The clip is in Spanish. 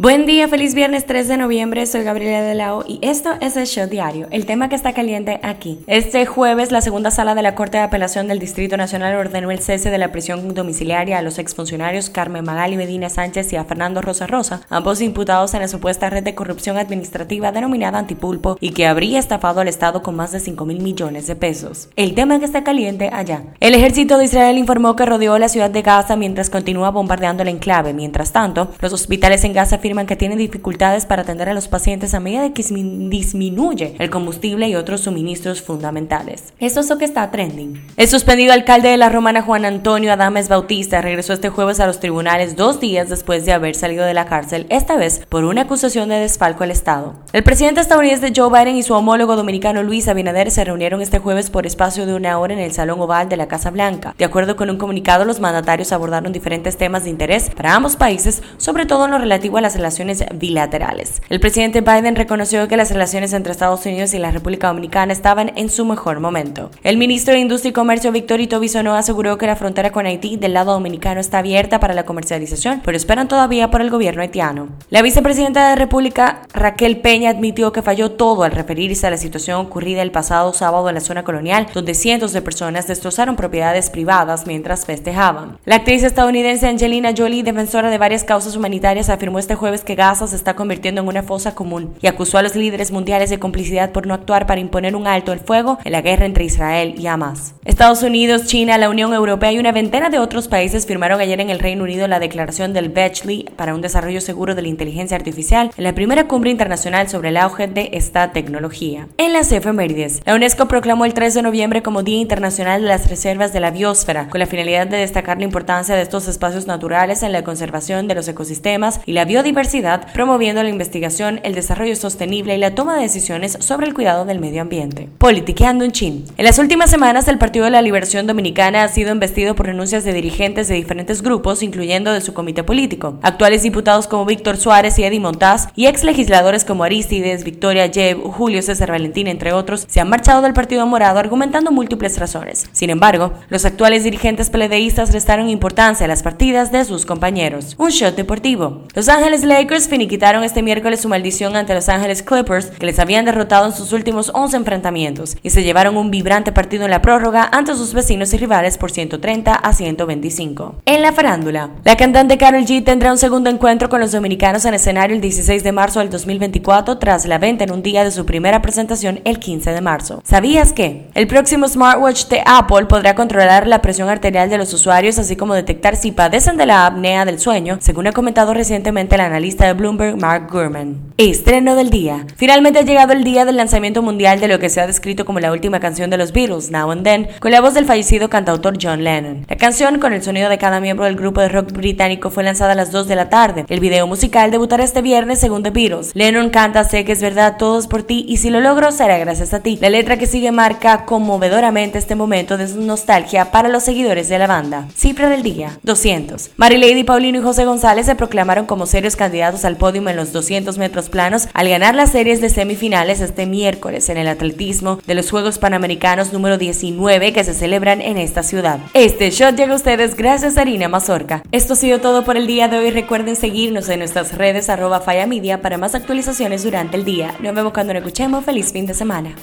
Buen día, feliz viernes 3 de noviembre, soy Gabriela de y esto es el Show Diario, el tema que está caliente aquí. Este jueves, la segunda sala de la Corte de Apelación del Distrito Nacional ordenó el cese de la prisión domiciliaria a los exfuncionarios Carmen Magali Medina Sánchez y a Fernando Rosa Rosa, ambos imputados en la supuesta red de corrupción administrativa denominada Antipulpo y que habría estafado al Estado con más de 5 mil millones de pesos. El tema que está caliente allá. El ejército de Israel informó que rodeó la ciudad de Gaza mientras continúa bombardeando el enclave. Mientras tanto, los hospitales en Gaza que tienen dificultades para atender a los pacientes a medida que disminuye el combustible y otros suministros fundamentales. Esto es lo que está trending. El suspendido alcalde de la Romana Juan Antonio Adames Bautista regresó este jueves a los tribunales dos días después de haber salido de la cárcel, esta vez por una acusación de desfalco al Estado. El presidente estadounidense Joe Biden y su homólogo dominicano Luis Abinader se reunieron este jueves por espacio de una hora en el Salón Oval de la Casa Blanca. De acuerdo con un comunicado, los mandatarios abordaron diferentes temas de interés para ambos países, sobre todo en lo relativo a las relaciones bilaterales. El presidente Biden reconoció que las relaciones entre Estados Unidos y la República Dominicana estaban en su mejor momento. El ministro de Industria y Comercio Víctor Ito aseguró que la frontera con Haití del lado dominicano está abierta para la comercialización, pero esperan todavía por el gobierno haitiano. La vicepresidenta de República, Raquel Peña, admitió que falló todo al referirse a la situación ocurrida el pasado sábado en la zona colonial, donde cientos de personas destrozaron propiedades privadas mientras festejaban. La actriz estadounidense Angelina Jolie, defensora de varias causas humanitarias, afirmó este jueves que Gaza se está convirtiendo en una fosa común y acusó a los líderes mundiales de complicidad por no actuar para imponer un alto el fuego en la guerra entre Israel y Hamas. Estados Unidos, China, la Unión Europea y una veintena de otros países firmaron ayer en el Reino Unido la declaración del Bechley para un desarrollo seguro de la inteligencia artificial en la primera cumbre internacional sobre el auge de esta tecnología. En las efemérides, la UNESCO proclamó el 3 de noviembre como Día Internacional de las Reservas de la Biosfera, con la finalidad de destacar la importancia de estos espacios naturales en la conservación de los ecosistemas y la biodiversidad promoviendo la investigación, el desarrollo sostenible y la toma de decisiones sobre el cuidado del medio ambiente. Politiqueando un chin. En las últimas semanas, el Partido de la Liberación Dominicana ha sido investido por renuncias de dirigentes de diferentes grupos, incluyendo de su comité político. Actuales diputados como Víctor Suárez y Eddie Montaz y ex legisladores como Aristides, Victoria Jeb, Julio César Valentín, entre otros, se han marchado del Partido Morado argumentando múltiples razones. Sin embargo, los actuales dirigentes peledeístas restaron importancia a las partidas de sus compañeros. Un shot deportivo. Los Ángeles Lakers finiquitaron este miércoles su maldición ante Los Ángeles Clippers, que les habían derrotado en sus últimos 11 enfrentamientos, y se llevaron un vibrante partido en la prórroga ante sus vecinos y rivales por 130 a 125. En la farándula, la cantante Carol G tendrá un segundo encuentro con los dominicanos en escenario el 16 de marzo del 2024 tras la venta en un día de su primera presentación el 15 de marzo. ¿Sabías que? El próximo smartwatch de Apple podrá controlar la presión arterial de los usuarios así como detectar si padecen de la apnea del sueño, según ha comentado recientemente el analista de Bloomberg Mark Gurman. Estreno del día. Finalmente ha llegado el día del lanzamiento mundial de lo que se ha descrito como la última canción de los Beatles, Now and Then, con la voz del fallecido cantautor John Lennon. La canción, con el sonido de cada miembro del grupo de rock británico, fue lanzada a las 2 de la tarde. El video musical debutará este viernes según The Lennon canta Sé que es verdad, todos por ti, y si lo logro será gracias a ti. La letra que sigue marca conmovedoramente este momento de nostalgia para los seguidores de la banda. Cifra del día, 200. Marilady Paulino y José González se proclamaron como serios candidatos al podio en los 200 metros planos al ganar las series de semifinales este miércoles en el atletismo de los Juegos Panamericanos número 19 que se celebran en esta ciudad. Este shot llega a ustedes gracias a Harina Mazorca. Esto ha sido todo por el día de hoy. Recuerden seguirnos en nuestras redes arroba Falla Media para más actualizaciones durante el día. Nos vemos cuando nos escuchemos. Feliz fin de semana.